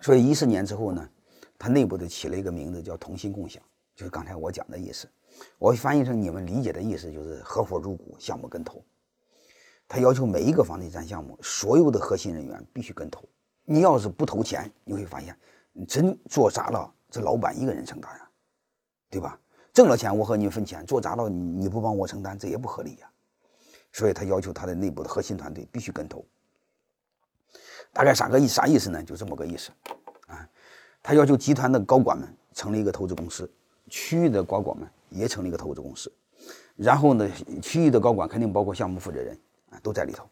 所以一四年之后呢，他内部的起了一个名字叫“同心共享”，就是刚才我讲的意思。我翻译成你们理解的意思就是合伙入股，项目跟投。他要求每一个房地产项目所有的核心人员必须跟投。你要是不投钱，你会发现你真做砸了，这老板一个人承担啊，对吧？挣了钱我和你分钱，做砸了你你不帮我承担，这也不合理呀。所以他要求他的内部的核心团队必须跟投。大概啥个意啥意思呢？就这么个意思，啊，他要求集团的高管们成立一个投资公司，区域的高管们也成立一个投资公司，然后呢，区域的高管肯定包括项目负责人啊，都在里头，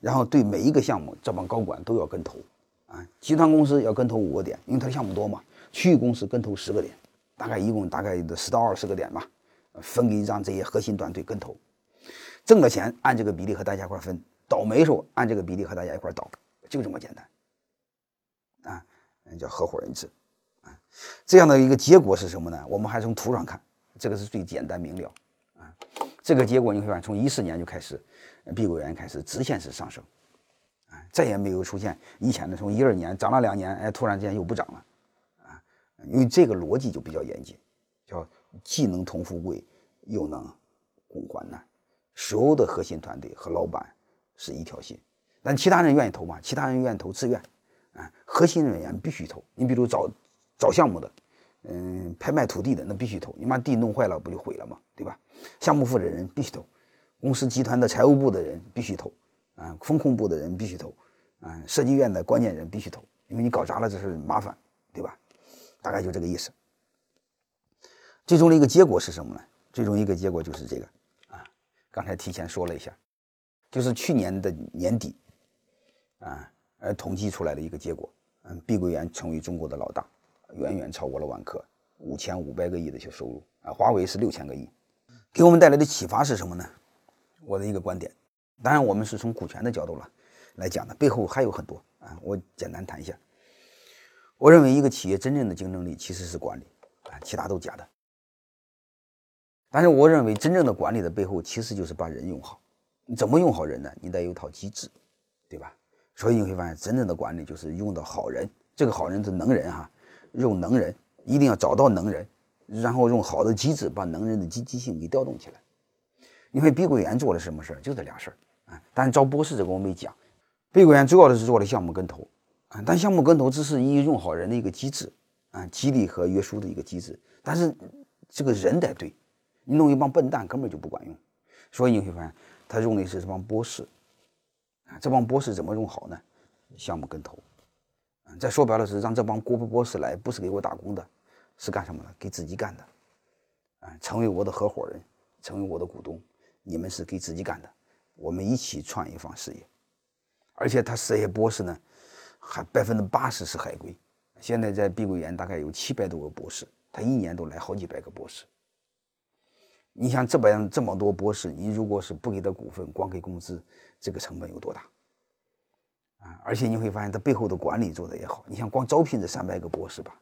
然后对每一个项目，这帮高管都要跟投，啊，集团公司要跟投五个点，因为他的项目多嘛，区域公司跟投十个点，大概一共大概十到二十个点吧，分给让这些核心团队跟投，挣了钱按这个比例和大家一块分，倒霉时候按这个比例和大家一块倒。就这么简单，啊，叫合伙人制，啊，这样的一个结果是什么呢？我们还从图上看，这个是最简单明了，啊，这个结果你会发现，从一四年就开始，碧桂园开始直线式上升，啊，再也没有出现以前的从一二年涨了两年，哎，突然之间又不涨了，啊，因为这个逻辑就比较严谨，叫既能同富贵，又能共患难，所有的核心团队和老板是一条心。但其他人愿意投吗？其他人愿意投自愿，啊，核心人员必须投。你比如找找项目的，嗯，拍卖土地的那必须投。你把地弄坏了不就毁了吗？对吧？项目负责人必须投，公司集团的财务部的人必须投，啊，风控部的人必须投，啊，设计院的关键人必须投，因为你搞砸了这是麻烦，对吧？大概就这个意思。最终的一个结果是什么呢？最终一个结果就是这个，啊，刚才提前说了一下，就是去年的年底。啊，而统计出来的一个结果，嗯，碧桂园成为中国的老大，远远超过了万科，五千五百个亿的些收入啊，华为是六千个亿，给我们带来的启发是什么呢？我的一个观点，当然我们是从股权的角度了来讲的，背后还有很多啊，我简单谈一下。我认为一个企业真正的竞争力其实是管理啊，其他都假的。但是我认为真正的管理的背后其实就是把人用好，你怎么用好人呢？你得有套机制，对吧？所以你会发现，真正的管理就是用到好人。这个好人是能人哈，用能人一定要找到能人，然后用好的机制把能人的积极性给调动起来。因为碧桂园做了什么事儿，就这俩事儿啊。但是招博士这个我没讲，碧桂园主要的是做的项目跟投啊，但项目跟投只是一用好人的一个机制啊，激励和约束的一个机制。但是这个人得对，你弄一帮笨蛋根本就不管用。所以你会发现，他用的是这帮博士。啊这帮博士怎么用好呢？项目跟投，嗯再说白了是让这帮国博博士来，不是给我打工的，是干什么的？给自己干的，啊，成为我的合伙人，成为我的股东，你们是给自己干的，我们一起创一方事业。而且他这些博士呢，还百分之八十是海归，现在在碧桂园大概有七百多个博士，他一年都来好几百个博士。你像这边这么多博士，你如果是不给他股份，光给工资，这个成本有多大？啊！而且你会发现他背后的管理做的也好。你像光招聘这三百个博士吧，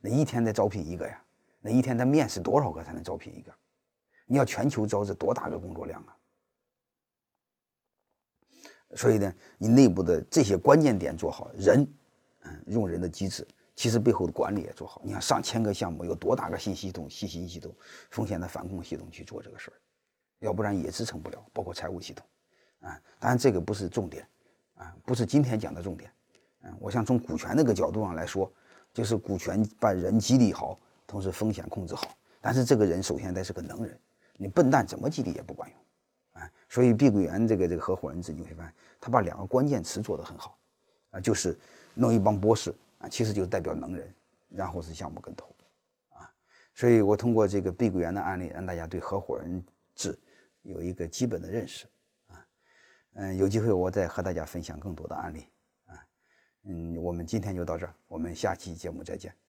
那一天得招聘一个呀，那一天他面试多少个才能招聘一个？你要全球招，这多大个工作量啊！所以呢，你内部的这些关键点做好，人，嗯，用人的机制。其实背后的管理也做好，你看上千个项目，有多大个信息系统、信息系统、风险的反控系统去做这个事儿，要不然也支撑不了。包括财务系统，啊，当然这个不是重点，啊，不是今天讲的重点，嗯，我想从股权那个角度上来说，就是股权把人激励好，同时风险控制好。但是这个人首先得是个能人，你笨蛋怎么激励也不管用，啊，所以碧桂园这个这个合伙人制，你会发现他把两个关键词做得很好，啊，就是弄一帮博士。其实就代表能人，然后是项目跟投，啊，所以我通过这个碧桂园的案例，让大家对合伙人制有一个基本的认识，啊，嗯，有机会我再和大家分享更多的案例，啊，嗯，我们今天就到这儿，我们下期节目再见。